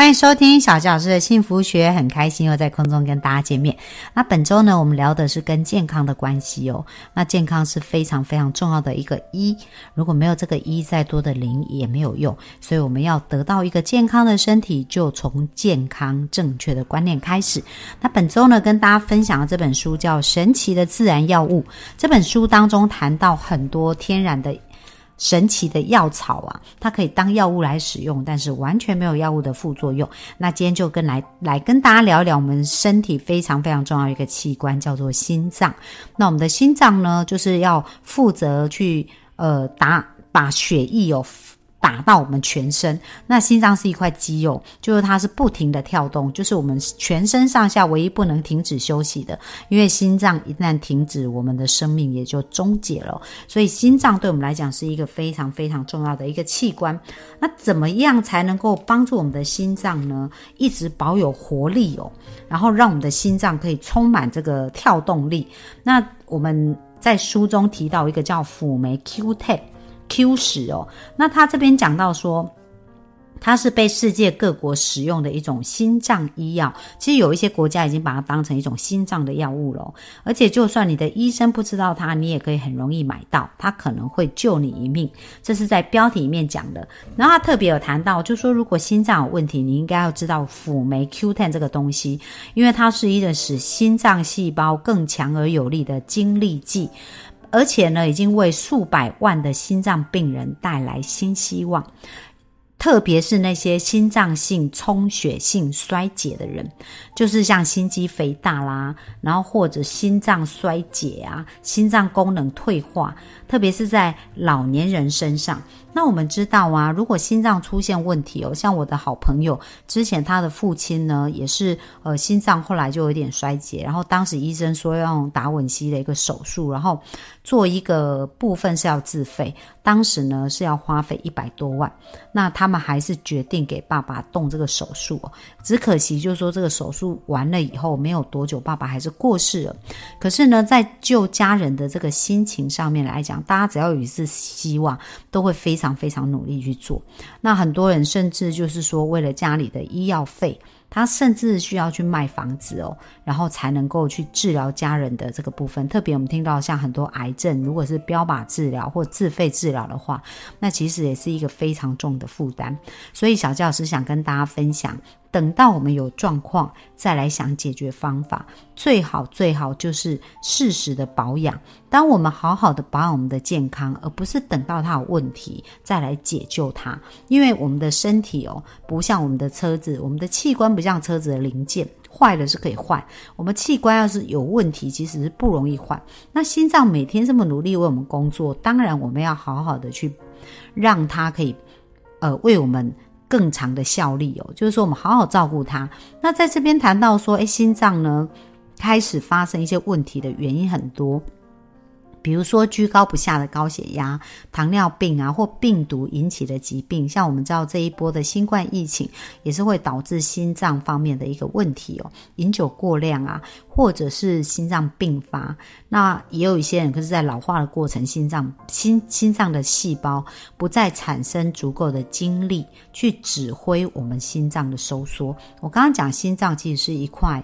欢迎收听小纪老师的幸福学，很开心又在空中跟大家见面。那本周呢，我们聊的是跟健康的关系哦。那健康是非常非常重要的一个一，如果没有这个一，再多的零也没有用。所以我们要得到一个健康的身体，就从健康正确的观念开始。那本周呢，跟大家分享的这本书叫《神奇的自然药物》。这本书当中谈到很多天然的。神奇的药草啊，它可以当药物来使用，但是完全没有药物的副作用。那今天就跟来来跟大家聊一聊我们身体非常非常重要一个器官，叫做心脏。那我们的心脏呢，就是要负责去呃打把血液哦。打到我们全身，那心脏是一块肌肉，就是它是不停的跳动，就是我们全身上下唯一不能停止休息的，因为心脏一旦停止，我们的生命也就终结了。所以心脏对我们来讲是一个非常非常重要的一个器官。那怎么样才能够帮助我们的心脏呢？一直保有活力哦，然后让我们的心脏可以充满这个跳动力。那我们在书中提到一个叫辅酶 Q10。Q 十哦，那他这边讲到说，它是被世界各国使用的一种心脏医药。其实有一些国家已经把它当成一种心脏的药物了，而且就算你的医生不知道它，你也可以很容易买到，它可能会救你一命。这是在标题里面讲的。然后他特别有谈到，就说如果心脏有问题，你应该要知道辅酶 Q10 这个东西，因为它是一个使心脏细胞更强而有力的精力剂。而且呢，已经为数百万的心脏病人带来新希望，特别是那些心脏性充血性衰竭的人，就是像心肌肥大啦，然后或者心脏衰竭啊，心脏功能退化，特别是在老年人身上。那我们知道啊，如果心脏出现问题哦，像我的好朋友之前他的父亲呢，也是呃心脏后来就有点衰竭，然后当时医生说要用达文西的一个手术，然后做一个部分是要自费，当时呢是要花费一百多万，那他们还是决定给爸爸动这个手术，哦只可惜就是说这个手术完了以后没有多久，爸爸还是过世了。可是呢，在救家人的这个心情上面来讲，大家只要有一丝希望，都会非。非常非常努力去做，那很多人甚至就是说，为了家里的医药费，他甚至需要去卖房子哦，然后才能够去治疗家人的这个部分。特别我们听到像很多癌症，如果是标靶治疗或自费治疗的话，那其实也是一个非常重的负担。所以小教师想跟大家分享。等到我们有状况，再来想解决方法，最好最好就是适时的保养。当我们好好的保养我们的健康，而不是等到它有问题再来解救它。因为我们的身体哦，不像我们的车子，我们的器官不像车子的零件，坏了是可以换。我们器官要是有问题，其实是不容易换。那心脏每天这么努力为我们工作，当然我们要好好的去让它可以，呃，为我们。更长的效力哦，就是说我们好好照顾它。那在这边谈到说，诶，心脏呢开始发生一些问题的原因很多。比如说居高不下的高血压、糖尿病啊，或病毒引起的疾病，像我们知道这一波的新冠疫情，也是会导致心脏方面的一个问题哦。饮酒过量啊，或者是心脏病发，那也有一些人可是在老化的过程，心脏心心脏的细胞不再产生足够的精力去指挥我们心脏的收缩。我刚刚讲心脏其实是一块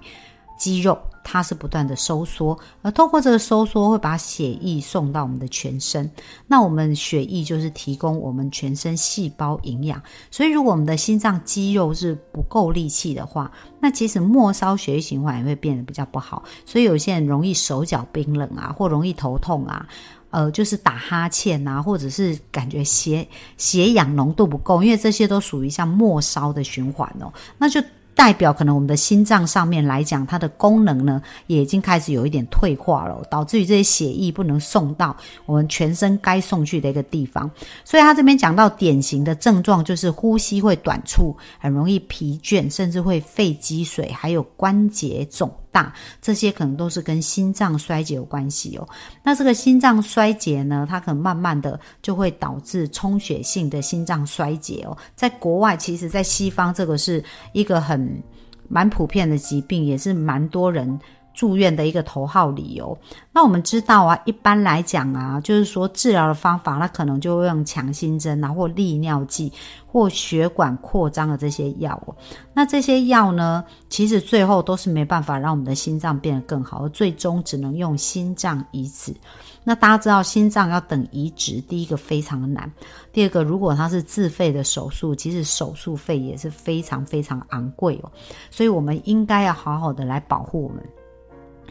肌肉。它是不断的收缩，而通过这个收缩会把血液送到我们的全身。那我们血液就是提供我们全身细胞营养。所以，如果我们的心脏肌肉是不够力气的话，那其实末梢血液循环也会变得比较不好。所以，有些人容易手脚冰冷啊，或容易头痛啊，呃，就是打哈欠啊，或者是感觉血血氧浓度不够，因为这些都属于像末梢的循环哦，那就。代表可能我们的心脏上面来讲，它的功能呢也已经开始有一点退化了，导致于这些血液不能送到我们全身该送去的一个地方。所以他这边讲到典型的症状就是呼吸会短促，很容易疲倦，甚至会肺积水，还有关节肿。大，这些可能都是跟心脏衰竭有关系哦。那这个心脏衰竭呢，它可能慢慢的就会导致充血性的心脏衰竭哦。在国外，其实在西方，这个是一个很蛮普遍的疾病，也是蛮多人。住院的一个头号理由。那我们知道啊，一般来讲啊，就是说治疗的方法，那可能就会用强心针啊，或利尿剂，或血管扩张的这些药哦。那这些药呢，其实最后都是没办法让我们的心脏变得更好，而最终只能用心脏移植。那大家知道，心脏要等移植，第一个非常的难，第二个，如果它是自费的手术，其实手术费也是非常非常昂贵哦。所以我们应该要好好的来保护我们。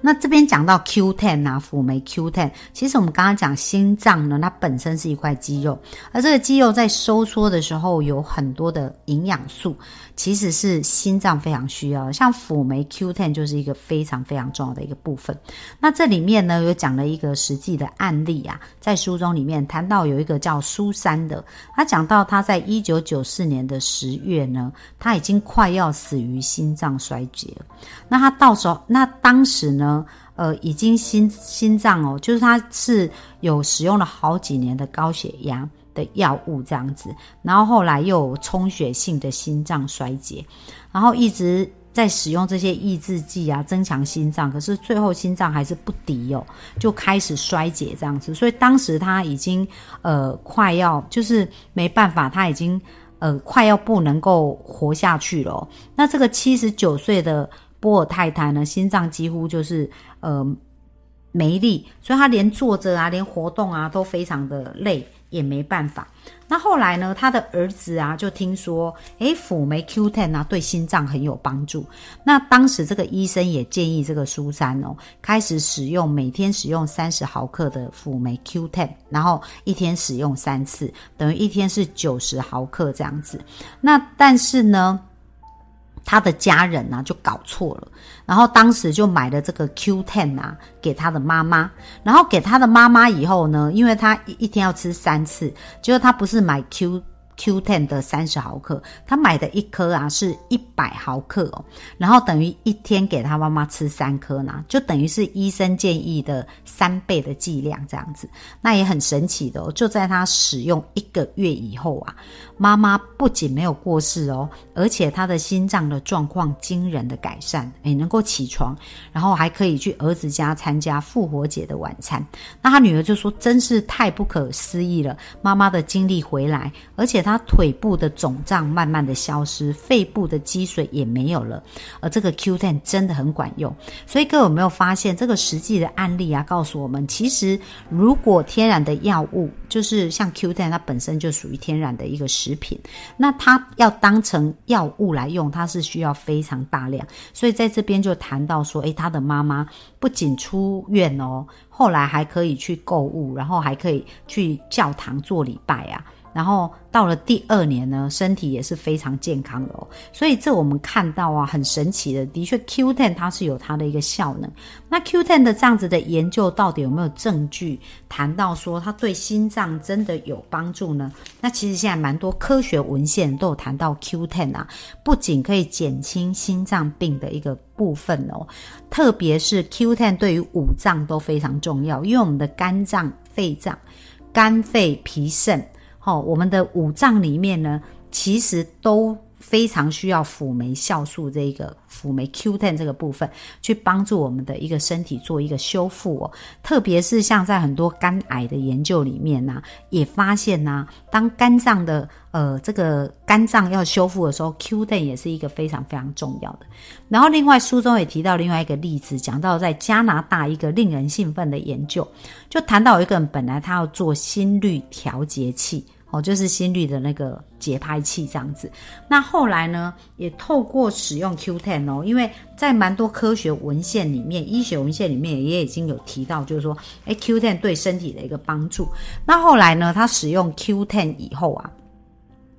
那这边讲到 Q10 啊，辅酶 Q10，其实我们刚刚讲心脏呢，它本身是一块肌肉，而这个肌肉在收缩的时候有很多的营养素，其实是心脏非常需要。像辅酶 Q10 就是一个非常非常重要的一个部分。那这里面呢有讲了一个实际的案例啊，在书中里面谈到有一个叫苏珊的，他讲到他在一九九四年的十月呢，他已经快要死于心脏衰竭。那他到时候，那当时呢？呃，已经心心脏哦，就是他是有使用了好几年的高血压的药物这样子，然后后来又有充血性的心脏衰竭，然后一直在使用这些抑制剂啊，增强心脏，可是最后心脏还是不敌哦，就开始衰竭这样子，所以当时他已经呃快要就是没办法，他已经呃快要不能够活下去了。那这个七十九岁的。波尔太太呢，心脏几乎就是呃没力，所以她连坐着啊，连活动啊都非常的累，也没办法。那后来呢，他的儿子啊就听说，诶，辅酶 Q10 啊对心脏很有帮助。那当时这个医生也建议这个苏珊哦，开始使用每天使用三十毫克的辅酶 Q10，然后一天使用三次，等于一天是九十毫克这样子。那但是呢？他的家人呢就搞错了，然后当时就买了这个 Q Ten 啊给他的妈妈，然后给他的妈妈以后呢，因为他一一天要吃三次，结果他不是买 Q。Q ten 的三十毫克，他买的一颗啊是一百毫克哦，然后等于一天给他妈妈吃三颗呢，就等于是医生建议的三倍的剂量这样子，那也很神奇的哦。就在他使用一个月以后啊，妈妈不仅没有过世哦，而且他的心脏的状况惊人的改善，诶，能够起床，然后还可以去儿子家参加复活节的晚餐。那他女儿就说：“真是太不可思议了，妈妈的精力回来，而且。”他腿部的肿胀慢慢的消失，肺部的积水也没有了，而这个 Q10 真的很管用。所以各位有没有发现这个实际的案例啊？告诉我们，其实如果天然的药物，就是像 Q10，它本身就属于天然的一个食品，那它要当成药物来用，它是需要非常大量。所以在这边就谈到说，诶，他的妈妈不仅出院哦，后来还可以去购物，然后还可以去教堂做礼拜啊。然后到了第二年呢，身体也是非常健康的哦。所以这我们看到啊，很神奇的，的确 Q10 它是有它的一个效能。那 Q10 的这样子的研究到底有没有证据谈到说它对心脏真的有帮助呢？那其实现在蛮多科学文献都有谈到 Q10 啊，不仅可以减轻心脏病的一个部分哦，特别是 Q10 对于五脏都非常重要，因为我们的肝脏、肺脏、肝、肺、脾、肾。哦，我们的五脏里面呢，其实都非常需要辅酶酵素这一个辅酶 Q10 这个部分，去帮助我们的一个身体做一个修复哦。特别是像在很多肝癌的研究里面呢，也发现呢，当肝脏的呃这个肝脏要修复的时候，Q10 也是一个非常非常重要的。然后另外书中也提到另外一个例子，讲到在加拿大一个令人兴奋的研究，就谈到一个人本来他要做心率调节器。哦，就是心率的那个节拍器这样子。那后来呢，也透过使用 Q10 哦，因为在蛮多科学文献里面、医学文献里面也已经有提到，就是说，哎，Q10 对身体的一个帮助。那后来呢，他使用 Q10 以后啊，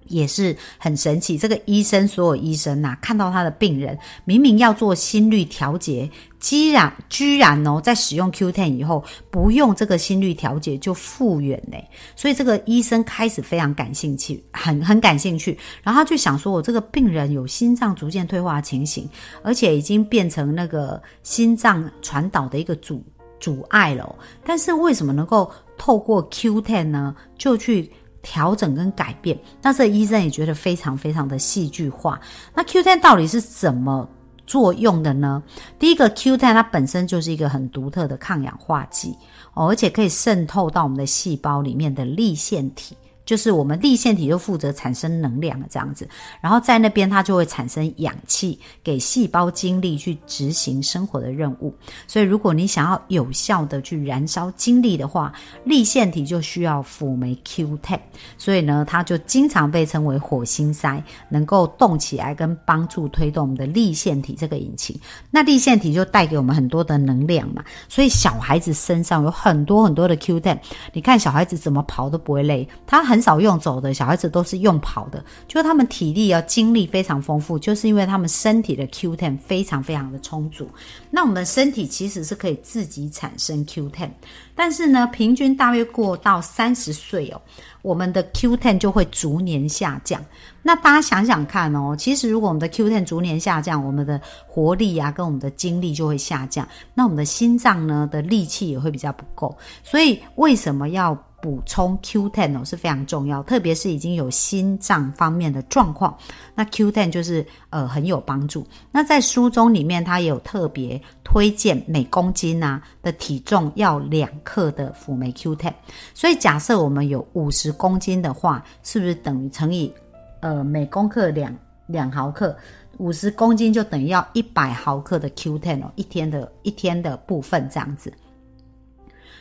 也是很神奇。这个医生，所有医生呐，看到他的病人明明要做心率调节，居然居然哦，在使用 Q10 以后，不用这个心率调节就复原呢。所以这个医生开始非常感兴趣，很很感兴趣。然后他就想说，我这个病人有心脏逐渐退化的情形，而且已经变成那个心脏传导的一个阻阻碍了。但是为什么能够透过 Q10 呢，就去？调整跟改变，那这医生也觉得非常非常的戏剧化。那 Q10 到底是怎么作用的呢？第一个，Q10 它本身就是一个很独特的抗氧化剂哦，而且可以渗透到我们的细胞里面的立腺体。就是我们立腺体就负责产生能量的这样子，然后在那边它就会产生氧气，给细胞精力去执行生活的任务。所以如果你想要有效的去燃烧精力的话，立腺体就需要辅酶 Q10。所以呢，它就经常被称为火星塞，能够动起来跟帮助推动我们的立腺体这个引擎。那立腺体就带给我们很多的能量嘛。所以小孩子身上有很多很多的 Q10，你看小孩子怎么跑都不会累，他很。很少用走的小孩子都是用跑的，就是他们体力啊精力非常丰富，就是因为他们身体的 Q10 非常非常的充足。那我们身体其实是可以自己产生 Q10，但是呢，平均大约过到三十岁哦，我们的 Q10 就会逐年下降。那大家想想看哦，其实如果我们的 Q10 逐年下降，我们的活力啊跟我们的精力就会下降，那我们的心脏呢的力气也会比较不够。所以为什么要？补充 Q10 哦是非常重要，特别是已经有心脏方面的状况，那 Q10 就是呃很有帮助。那在书中里面，它有特别推荐每公斤啊的体重要两克的辅酶 Q10。所以假设我们有五十公斤的话，是不是等于乘以呃每公克两两毫克？五十公斤就等于要一百毫克的 Q10 哦，一天的一天的部分这样子。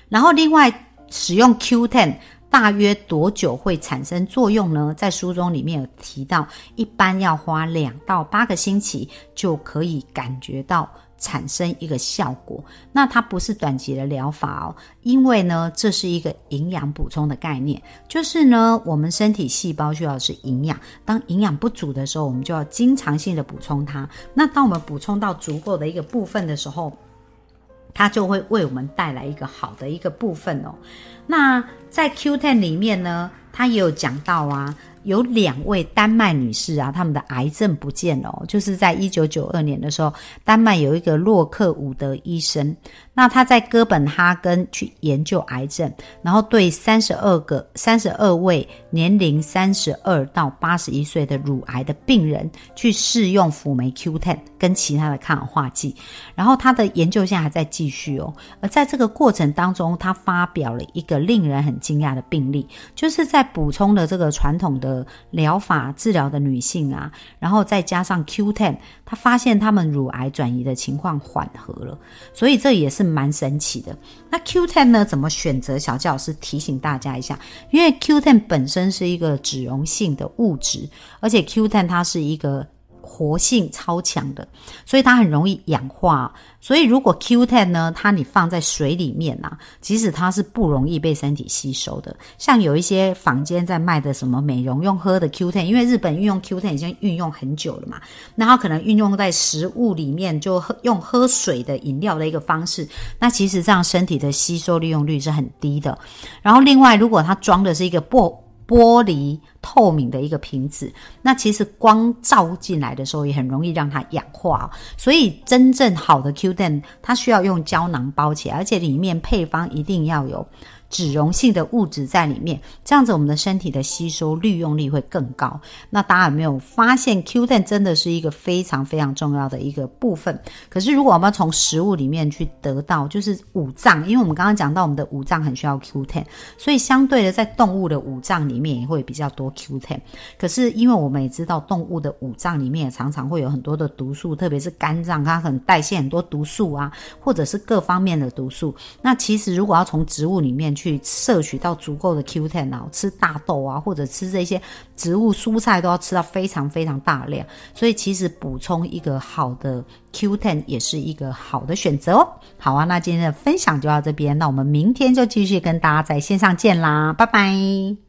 然后另外。使用 Q10 大约多久会产生作用呢？在书中里面有提到，一般要花两到八个星期就可以感觉到产生一个效果。那它不是短期的疗法哦，因为呢，这是一个营养补充的概念，就是呢，我们身体细胞需要是营养，当营养不足的时候，我们就要经常性的补充它。那当我们补充到足够的一个部分的时候，它就会为我们带来一个好的一个部分哦。那在 Q10 里面呢，他也有讲到啊。有两位丹麦女士啊，他们的癌症不见了，就是在一九九二年的时候，丹麦有一个洛克伍德医生，那他在哥本哈根去研究癌症，然后对三十二个、三十二位年龄三十二到八十一岁的乳癌的病人去试用辅酶 Q10 跟其他的抗氧化剂，然后他的研究现在还在继续哦。而在这个过程当中，他发表了一个令人很惊讶的病例，就是在补充的这个传统的。疗法治疗的女性啊，然后再加上 Q10，他发现他们乳癌转移的情况缓和了，所以这也是蛮神奇的。那 Q10 呢，怎么选择？小教老师提醒大家一下，因为 Q10 本身是一个脂溶性的物质，而且 Q10 它是一个。活性超强的，所以它很容易氧化。所以如果 Q10 呢，它你放在水里面啊，即使它是不容易被身体吸收的。像有一些坊间在卖的什么美容用喝的 Q10，因为日本运用 Q10 已经运用很久了嘛，那它可能运用在食物里面，就喝用喝水的饮料的一个方式。那其实这样身体的吸收利用率是很低的。然后另外，如果它装的是一个玻玻璃。透明的一个瓶子，那其实光照进来的时候也很容易让它氧化，所以真正好的 Q 弹它需要用胶囊包起来，而且里面配方一定要有。脂溶性的物质在里面，这样子我们的身体的吸收利用率会更高。那大家有没有发现 Q10 真的是一个非常非常重要的一个部分？可是如果我们要从食物里面去得到，就是五脏，因为我们刚刚讲到我们的五脏很需要 Q10，所以相对的在动物的五脏里面也会比较多 Q10。可是因为我们也知道动物的五脏里面也常常会有很多的毒素，特别是肝脏，它很代谢很多毒素啊，或者是各方面的毒素。那其实如果要从植物里面去去摄取到足够的 Q10 啊，吃大豆啊，或者吃这些植物蔬菜都要吃到非常非常大量，所以其实补充一个好的 Q10 也是一个好的选择哦。好啊，那今天的分享就到这边，那我们明天就继续跟大家在线上见啦，拜拜。